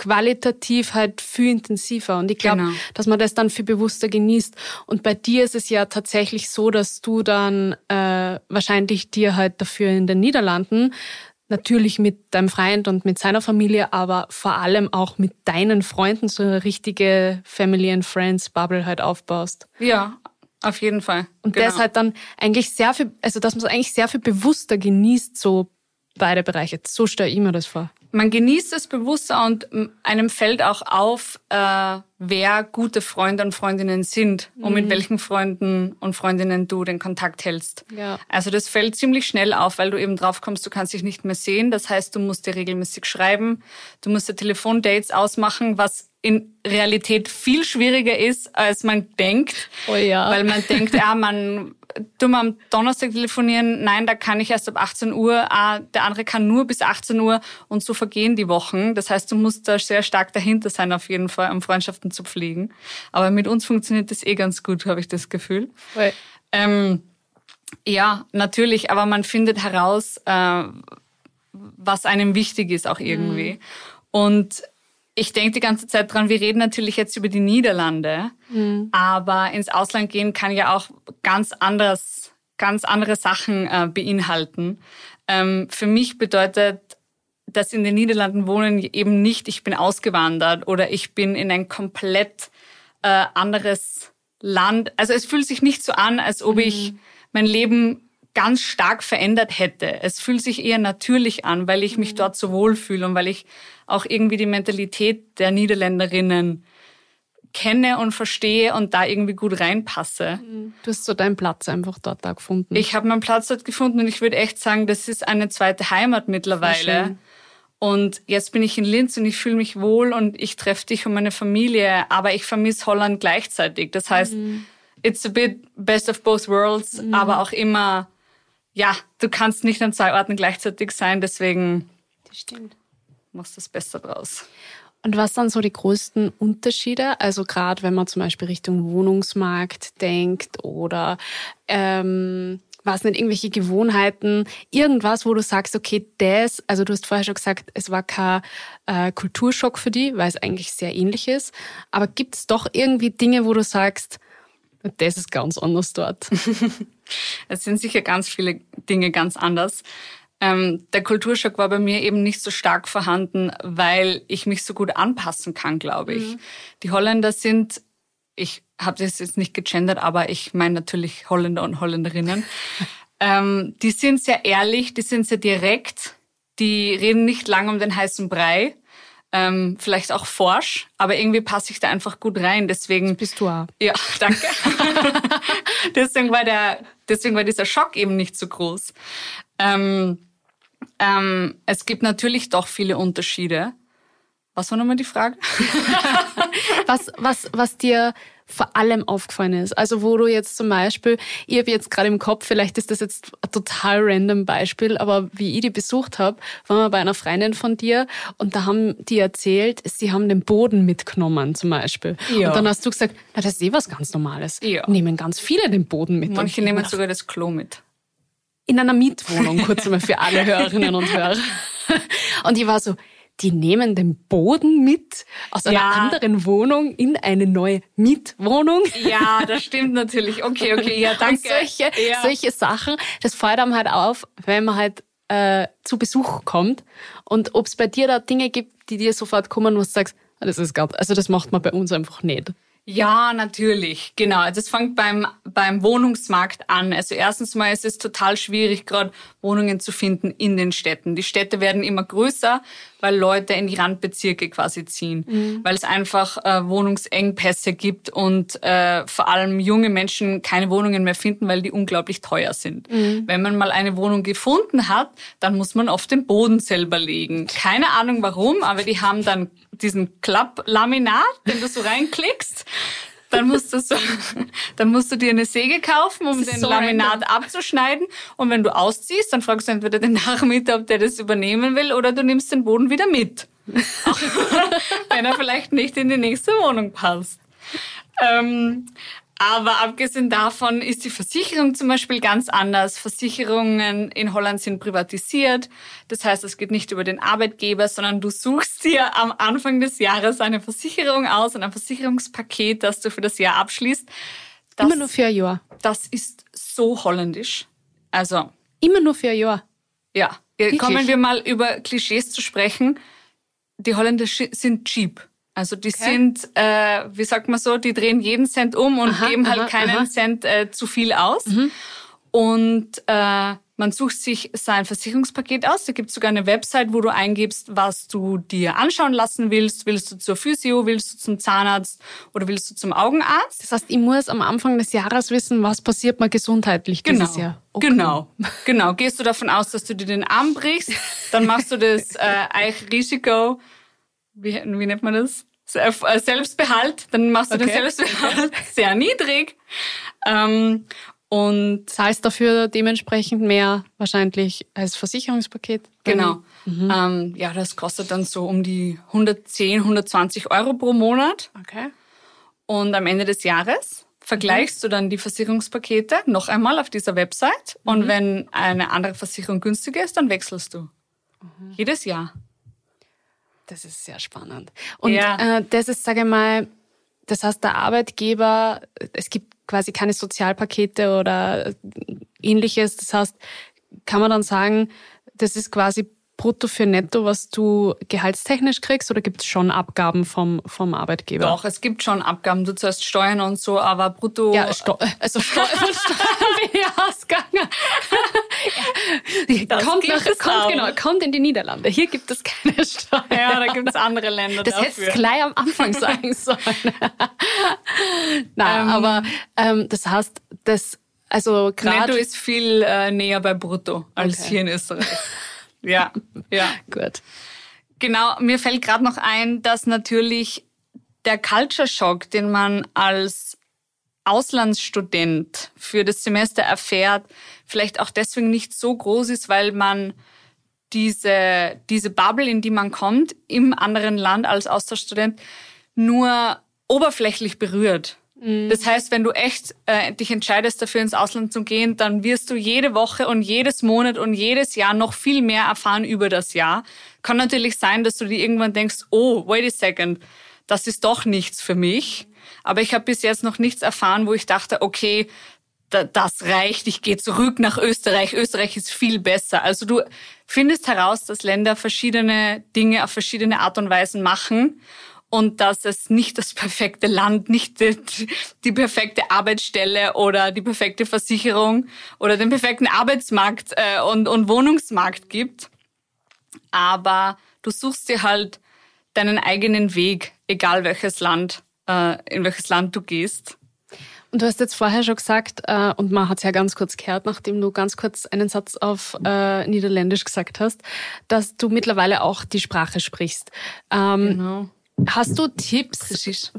qualitativ halt viel intensiver. Und ich glaube, genau. dass man das dann viel bewusster genießt. Und bei dir ist es ja tatsächlich so, dass du dann äh, wahrscheinlich dir halt dafür in den Niederlanden natürlich mit deinem Freund und mit seiner Familie, aber vor allem auch mit deinen Freunden so eine richtige Family and Friends Bubble halt aufbaust. Ja, auf jeden Fall. Und genau. das halt dann eigentlich sehr viel, also dass man es eigentlich sehr viel bewusster genießt, so beide Bereiche. So stelle ich mir das vor. Man genießt es bewusster und einem fällt auch auf, äh, wer gute Freunde und Freundinnen sind und mit mhm. welchen Freunden und Freundinnen du den Kontakt hältst. Ja. Also das fällt ziemlich schnell auf, weil du eben drauf kommst, du kannst dich nicht mehr sehen. Das heißt, du musst dir regelmäßig schreiben, du musst dir Telefondates ausmachen, was in Realität viel schwieriger ist, als man denkt. Oh ja. Weil man denkt, ja, man tun wir am Donnerstag telefonieren, nein, da kann ich erst ab 18 Uhr, ah, der andere kann nur bis 18 Uhr und so vergehen die Wochen. Das heißt, du musst da sehr stark dahinter sein, auf jeden Fall, um Freundschaften zu pflegen. Aber mit uns funktioniert das eh ganz gut, habe ich das Gefühl. Ähm, ja, natürlich, aber man findet heraus, äh, was einem wichtig ist auch irgendwie. Mhm. Und ich denke die ganze Zeit dran, wir reden natürlich jetzt über die Niederlande, mhm. aber ins Ausland gehen kann ja auch ganz anderes, ganz andere Sachen äh, beinhalten. Ähm, für mich bedeutet das in den Niederlanden wohnen eben nicht, ich bin ausgewandert oder ich bin in ein komplett äh, anderes Land. Also es fühlt sich nicht so an, als ob mhm. ich mein Leben ganz stark verändert hätte. Es fühlt sich eher natürlich an, weil ich mich mhm. dort so wohlfühle und weil ich auch irgendwie die Mentalität der Niederländerinnen kenne und verstehe und da irgendwie gut reinpasse. Mhm. Du hast so deinen Platz einfach dort da gefunden. Ich habe meinen Platz dort gefunden und ich würde echt sagen, das ist eine zweite Heimat mittlerweile. Und jetzt bin ich in Linz und ich fühle mich wohl und ich treffe dich und meine Familie, aber ich vermisse Holland gleichzeitig. Das heißt, mhm. it's a bit best of both worlds, mhm. aber auch immer, ja, du kannst nicht an zwei Orten gleichzeitig sein, deswegen. Das stimmt machst das Beste draus. Und was dann so die größten Unterschiede? Also gerade wenn man zum Beispiel Richtung Wohnungsmarkt denkt oder ähm, was nicht, irgendwelche Gewohnheiten, irgendwas, wo du sagst, okay, das, also du hast vorher schon gesagt, es war kein äh, Kulturschock für die, weil es eigentlich sehr ähnlich ist. Aber gibt es doch irgendwie Dinge, wo du sagst, das ist ganz anders dort? <laughs> es sind sicher ganz viele Dinge ganz anders. Ähm, der Kulturschock war bei mir eben nicht so stark vorhanden, weil ich mich so gut anpassen kann, glaube ich. Mhm. Die Holländer sind, ich habe das jetzt nicht gegendert, aber ich meine natürlich Holländer und Holländerinnen. <laughs> ähm, die sind sehr ehrlich, die sind sehr direkt, die reden nicht lang um den heißen Brei. ähm, vielleicht auch forsch, aber irgendwie passe ich da einfach gut rein. Deswegen bist du auch. Ja, danke. <laughs> deswegen war der, deswegen war dieser Schock eben nicht so groß. Ähm, ähm, es gibt natürlich doch viele Unterschiede. Was war nochmal die Frage? <laughs> was, was, was dir vor allem aufgefallen ist? Also wo du jetzt zum Beispiel, ich habe jetzt gerade im Kopf, vielleicht ist das jetzt ein total random Beispiel, aber wie ich die besucht habe, waren wir bei einer Freundin von dir und da haben die erzählt, sie haben den Boden mitgenommen zum Beispiel. Ja. Und dann hast du gesagt, na, das ist eh was ganz Normales. Ja. Nehmen ganz viele den Boden mit. Manche nehmen sogar das Klo mit. In einer Mietwohnung, kurz einmal für alle Hörerinnen und Hörer. <laughs> Und ich war so, die nehmen den Boden mit aus einer ja. anderen Wohnung in eine neue Mietwohnung. Ja, das stimmt natürlich. Okay, okay, ja, <laughs> danke. Und solche, ja. solche Sachen, das fällt einem halt auf, wenn man halt äh, zu Besuch kommt. Und ob es bei dir da Dinge gibt, die dir sofort kommen, wo du sagst, ah, das ist gar, also das macht man bei uns einfach nicht. Ja, natürlich, genau. Es fängt beim, beim Wohnungsmarkt an. Also erstens mal ist es total schwierig, gerade Wohnungen zu finden in den Städten. Die Städte werden immer größer, weil Leute in die Randbezirke quasi ziehen, mhm. weil es einfach äh, Wohnungsengpässe gibt und äh, vor allem junge Menschen keine Wohnungen mehr finden, weil die unglaublich teuer sind. Mhm. Wenn man mal eine Wohnung gefunden hat, dann muss man auf den Boden selber legen. Keine Ahnung warum, aber die haben dann diesen Klapplaminat, den du so reinklickst. Dann musst, du so, <laughs> dann musst du dir eine Säge kaufen, um den so Laminat random. abzuschneiden. Und wenn du ausziehst, dann fragst du entweder den Nachmieter, ob der das übernehmen will, oder du nimmst den Boden wieder mit. <laughs> wenn er vielleicht nicht in die nächste Wohnung passt. Ähm, aber abgesehen davon ist die Versicherung zum Beispiel ganz anders. Versicherungen in Holland sind privatisiert. Das heißt, es geht nicht über den Arbeitgeber, sondern du suchst dir am Anfang des Jahres eine Versicherung aus, ein Versicherungspaket, das du für das Jahr abschließt. Das, Immer nur für ein Jahr. Das ist so holländisch. Also. Immer nur für ein Jahr. Ja. Wirklich? Kommen wir mal über Klischees zu sprechen. Die Holländer sind cheap. Also die okay. sind, äh, wie sagt man so, die drehen jeden Cent um und aha, geben halt aha, keinen aha. Cent äh, zu viel aus. Mhm. Und äh, man sucht sich sein Versicherungspaket aus. Da gibt es sogar eine Website, wo du eingibst, was du dir anschauen lassen willst. Willst du zur Physio, willst du zum Zahnarzt oder willst du zum Augenarzt? Das heißt, ich muss am Anfang des Jahres wissen, was passiert mir gesundheitlich genau. dieses Jahr. Okay. Genau, genau. Gehst du davon aus, dass du dir den Arm brichst, dann machst du das <laughs> äh, Eichrisiko wie, wie nennt man das? Äh, Selbstbehalt, dann machst du okay. den Selbstbehalt <laughs> sehr niedrig. Ähm, und zahlst dafür dementsprechend mehr wahrscheinlich als Versicherungspaket. Genau. Mhm. Ähm, ja, das kostet dann so um die 110, 120 Euro pro Monat. Okay. Und am Ende des Jahres vergleichst mhm. du dann die Versicherungspakete noch einmal auf dieser Website. Mhm. Und wenn eine andere Versicherung günstiger ist, dann wechselst du. Mhm. Jedes Jahr. Das ist sehr spannend. Und ja. äh, das ist, sage ich mal, das heißt, der Arbeitgeber, es gibt quasi keine Sozialpakete oder ähnliches. Das heißt, kann man dann sagen, das ist quasi brutto für netto, was du gehaltstechnisch kriegst, oder gibt es schon Abgaben vom, vom Arbeitgeber? Doch, es gibt schon Abgaben. Du zahlst Steuern und so, aber brutto. Ja, Steu also Steu <laughs> von Steuern bin ich ausgegangen. <laughs> kommt, nach, kommt, genau, kommt in die Niederlande. Hier gibt es keine <laughs> Steuern. Ja, da gibt es andere Länder. Das hättest du gleich am Anfang sagen sollen. Nein, ähm, aber ähm, das heißt, das also gerade. Netto ist viel äh, näher bei Brutto als okay. hier in Österreich. Ja, ja. <laughs> Gut. Genau, mir fällt gerade noch ein, dass natürlich der Culture Shock, den man als Auslandsstudent für das Semester erfährt, vielleicht auch deswegen nicht so groß ist, weil man diese, diese Bubble, in die man kommt, im anderen Land als Austauschstudent, nur oberflächlich berührt. Mhm. Das heißt, wenn du echt äh, dich entscheidest, dafür ins Ausland zu gehen, dann wirst du jede Woche und jedes Monat und jedes Jahr noch viel mehr erfahren über das Jahr. Kann natürlich sein, dass du dir irgendwann denkst, oh, wait a second, das ist doch nichts für mich. Aber ich habe bis jetzt noch nichts erfahren, wo ich dachte, okay, das reicht, ich gehe zurück nach Österreich. Österreich ist viel besser. Also du findest heraus, dass Länder verschiedene Dinge auf verschiedene Art und Weisen machen und dass es nicht das perfekte Land, nicht die, die, perfekte Arbeitsstelle oder die perfekte Versicherung oder den perfekten Arbeitsmarkt äh, und, und Wohnungsmarkt gibt. Aber du suchst dir halt deinen eigenen Weg, egal welches Land, äh, in welches Land du gehst. Und du hast jetzt vorher schon gesagt, äh, und man hat es ja ganz kurz gehört, nachdem du ganz kurz einen Satz auf äh, Niederländisch gesagt hast, dass du mittlerweile auch die Sprache sprichst. Ähm, genau. Hast du Tipps?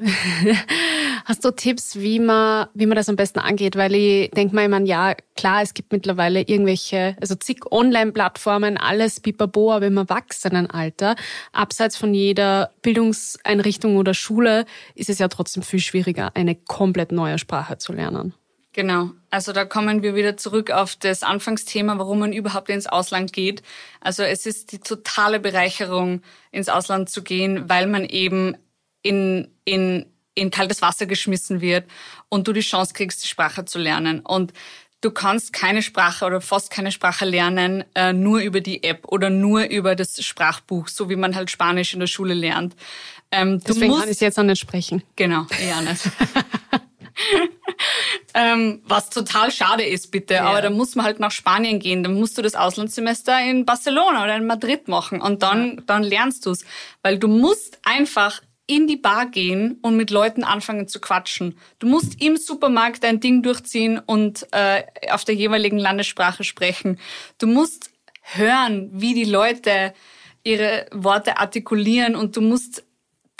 <laughs> Hast du Tipps, wie man, wie man das am besten angeht? Weil ich denke mal, ich meine, ja, klar, es gibt mittlerweile irgendwelche, also zig Online-Plattformen, alles pipapo, aber im Erwachsenenalter, abseits von jeder Bildungseinrichtung oder Schule, ist es ja trotzdem viel schwieriger, eine komplett neue Sprache zu lernen. Genau. Also da kommen wir wieder zurück auf das Anfangsthema, warum man überhaupt ins Ausland geht. Also es ist die totale Bereicherung, ins Ausland zu gehen, weil man eben in, in, in kaltes Wasser geschmissen wird und du die Chance kriegst, die Sprache zu lernen. Und du kannst keine Sprache oder fast keine Sprache lernen, äh, nur über die App oder nur über das Sprachbuch, so wie man halt Spanisch in der Schule lernt. Ähm, Deswegen musst, kann ich jetzt auch nicht sprechen. Genau, eher nicht. <laughs> <laughs> ähm, was total schade ist, bitte. Ja. Aber da muss man halt nach Spanien gehen. Dann musst du das Auslandssemester in Barcelona oder in Madrid machen und dann, ja. dann lernst du es. Weil du musst einfach in die Bar gehen und mit Leuten anfangen zu quatschen. Du musst im Supermarkt dein Ding durchziehen und äh, auf der jeweiligen Landessprache sprechen. Du musst hören, wie die Leute ihre Worte artikulieren und du musst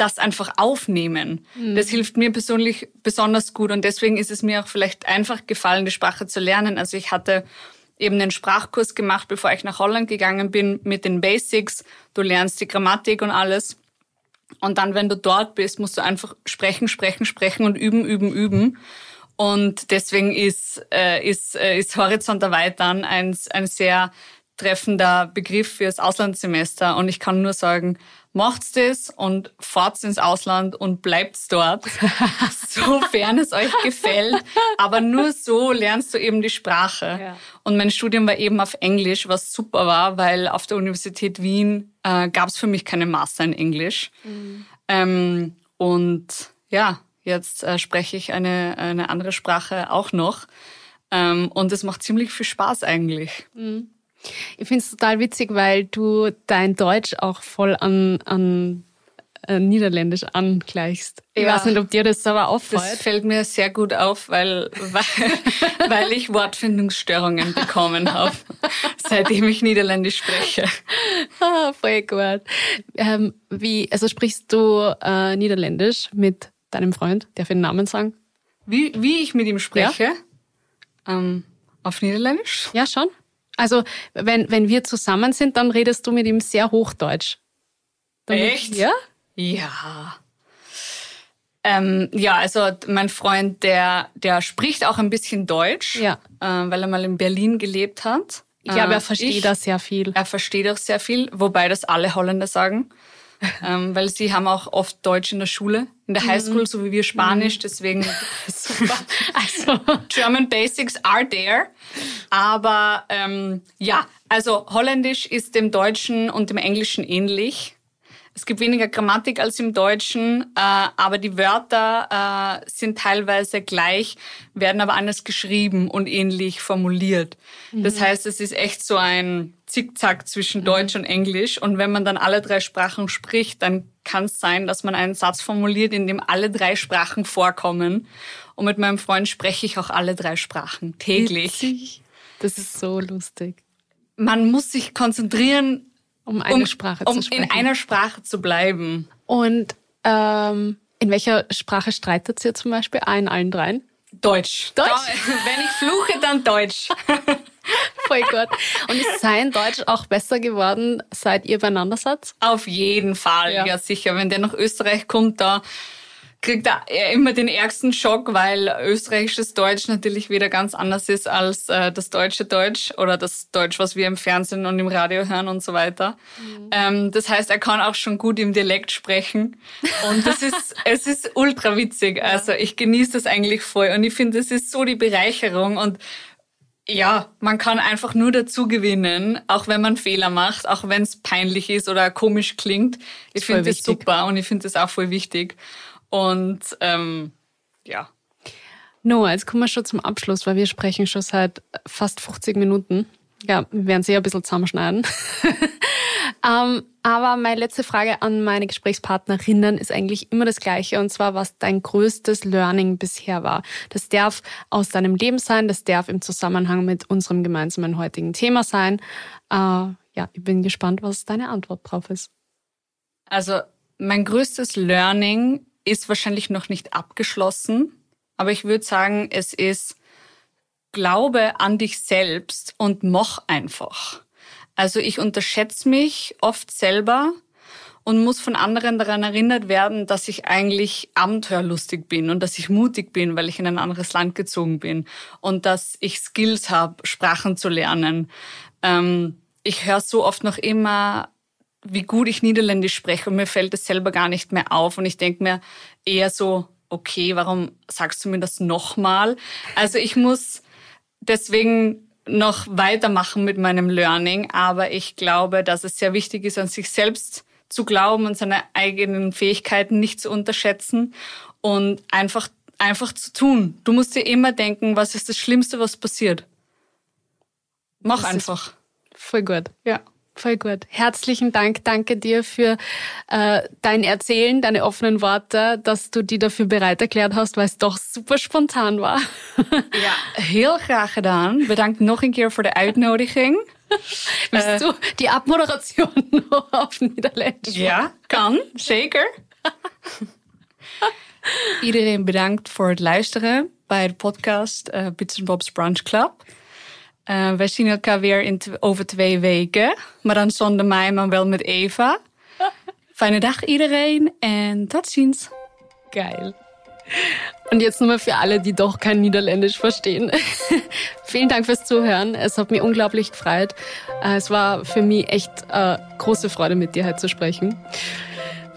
das einfach aufnehmen. Mhm. Das hilft mir persönlich besonders gut und deswegen ist es mir auch vielleicht einfach gefallen, die Sprache zu lernen. Also ich hatte eben einen Sprachkurs gemacht, bevor ich nach Holland gegangen bin, mit den Basics. Du lernst die Grammatik und alles. Und dann, wenn du dort bist, musst du einfach sprechen, sprechen, sprechen und üben, üben, üben. Und deswegen ist, äh, ist, äh, ist Horizont erweitern ein, ein sehr treffender Begriff fürs Auslandssemester. Und ich kann nur sagen, macht's das und fahrt's ins Ausland und bleibt's dort, <laughs> sofern es euch gefällt. Aber nur so lernst du eben die Sprache. Ja. Und mein Studium war eben auf Englisch, was super war, weil auf der Universität Wien äh, gab's für mich keine Master in Englisch. Mhm. Ähm, und ja, jetzt äh, spreche ich eine, eine andere Sprache auch noch. Ähm, und es macht ziemlich viel Spaß eigentlich. Mhm. Ich finde es total witzig, weil du dein Deutsch auch voll an, an äh, Niederländisch angleichst. Ich ja, weiß nicht, ob dir das aber auffällt. Das fällt mir sehr gut auf, weil, weil, <laughs> weil ich Wortfindungsstörungen bekommen habe, <laughs> seitdem ich Niederländisch spreche. <laughs> Ah, voll gut. Ähm, wie, also sprichst du äh, Niederländisch mit deinem Freund? Darf ich den Namen sagen? Wie, wie ich mit ihm spreche? Ja? Ähm, auf Niederländisch? Ja, schon. Also wenn, wenn wir zusammen sind, dann redest du mit ihm sehr Hochdeutsch. Dann Echt? Ja? Ja. Ähm, ja, also mein Freund, der, der spricht auch ein bisschen Deutsch, ja. äh, weil er mal in Berlin gelebt hat. Ich glaube, er äh, versteht ich, das sehr viel. Er versteht auch sehr viel, wobei das alle Holländer sagen. <laughs> ähm, weil sie haben auch oft Deutsch in der Schule, in der Highschool, so wie wir Spanisch, mhm. deswegen <laughs> super. <laughs> Also German Basics are there. Aber ähm, ja, also Holländisch ist dem Deutschen und dem Englischen ähnlich. Es gibt weniger Grammatik als im Deutschen, äh, aber die Wörter äh, sind teilweise gleich, werden aber anders geschrieben und ähnlich formuliert. Mhm. Das heißt, es ist echt so ein Zickzack zwischen mhm. Deutsch und Englisch. Und wenn man dann alle drei Sprachen spricht, dann kann es sein, dass man einen Satz formuliert, in dem alle drei Sprachen vorkommen. Und mit meinem Freund spreche ich auch alle drei Sprachen täglich. Witzig. Das ist so lustig. Man muss sich konzentrieren, um eine um, Sprache zu sprechen. Um in einer Sprache zu bleiben. Und ähm, in welcher Sprache streitet ihr zum Beispiel? Ah, in allen dreien? Deutsch. Deutsch? <laughs> Wenn ich fluche, dann Deutsch. <laughs> Voll gut. Und ist sein Deutsch auch besser geworden, seit ihr beieinander seid? Auf jeden Fall, ja. ja sicher. Wenn der nach Österreich kommt, da kriegt er immer den ärgsten Schock, weil österreichisches Deutsch natürlich wieder ganz anders ist als äh, das deutsche Deutsch oder das Deutsch, was wir im Fernsehen und im Radio hören und so weiter. Mhm. Ähm, das heißt, er kann auch schon gut im Dialekt sprechen und das ist, <laughs> es ist ultra witzig. Also ich genieße das eigentlich voll und ich finde, das ist so die Bereicherung und ja, man kann einfach nur dazu gewinnen, auch wenn man Fehler macht, auch wenn es peinlich ist oder komisch klingt. Ich finde das super und ich finde das auch voll wichtig. Und ähm, ja. Noah, jetzt kommen wir schon zum Abschluss, weil wir sprechen schon seit fast 50 Minuten. Ja, wir werden sie ein bisschen zusammenschneiden. <laughs> ähm, aber meine letzte Frage an meine Gesprächspartnerinnen ist eigentlich immer das gleiche, und zwar, was dein größtes Learning bisher war. Das darf aus deinem Leben sein, das darf im Zusammenhang mit unserem gemeinsamen heutigen Thema sein. Äh, ja, ich bin gespannt, was deine Antwort drauf ist. Also mein größtes Learning ist wahrscheinlich noch nicht abgeschlossen, aber ich würde sagen, es ist Glaube an dich selbst und mach einfach. Also ich unterschätze mich oft selber und muss von anderen daran erinnert werden, dass ich eigentlich abenteuerlustig bin und dass ich mutig bin, weil ich in ein anderes Land gezogen bin und dass ich Skills habe, Sprachen zu lernen. Ähm, ich höre so oft noch immer, wie gut ich Niederländisch spreche und mir fällt es selber gar nicht mehr auf und ich denke mir eher so, okay, warum sagst du mir das nochmal? Also ich muss deswegen noch weitermachen mit meinem Learning, aber ich glaube, dass es sehr wichtig ist, an sich selbst zu glauben und seine eigenen Fähigkeiten nicht zu unterschätzen und einfach, einfach zu tun. Du musst dir immer denken, was ist das Schlimmste, was passiert. Mach das einfach. Voll gut. Ja. Voll gut. Herzlichen Dank. Danke dir für äh, dein Erzählen, deine offenen Worte, dass du die dafür bereit erklärt hast, weil es doch super spontan war. ja, <laughs> heel graag gedaan. Bedankt nog een keer voor de uitnodiging. <laughs> Willst uh, du die Abmoderation <laughs> auf Niederländisch? Ja, kan. Zeker. Iedereen bedankt voor het luisteren bij de podcast uh, Bits Bob's Brunch Club. Uh, wij zien elkaar weer in over twee weken. Maar dan zonder mij, maar wel met Eva. <laughs> Fijne Dag iedereen en tot ziens. Geil. Und jetzt nochmal für alle, die doch kein Niederländisch verstehen. <laughs> Vielen Dank fürs Zuhören. Es hat mich unglaublich gefreut. Äh, es war für mich echt äh, große Freude, mit dir heute zu sprechen.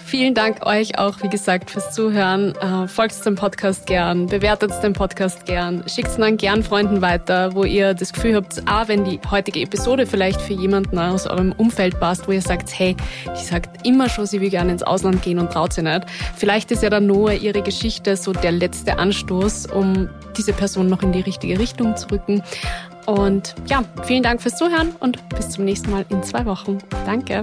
Vielen Dank euch auch, wie gesagt, fürs Zuhören. Äh, folgt dem Podcast gern, bewertet den Podcast gern, schickt es dann gern Freunden weiter, wo ihr das Gefühl habt, ah, wenn die heutige Episode vielleicht für jemanden aus eurem Umfeld passt, wo ihr sagt, hey, die sagt immer schon, sie will gerne ins Ausland gehen und traut sie nicht. Vielleicht ist ja dann Noah ihre Geschichte so der letzte Anstoß, um diese Person noch in die richtige Richtung zu rücken. Und ja, vielen Dank fürs Zuhören und bis zum nächsten Mal in zwei Wochen. Danke.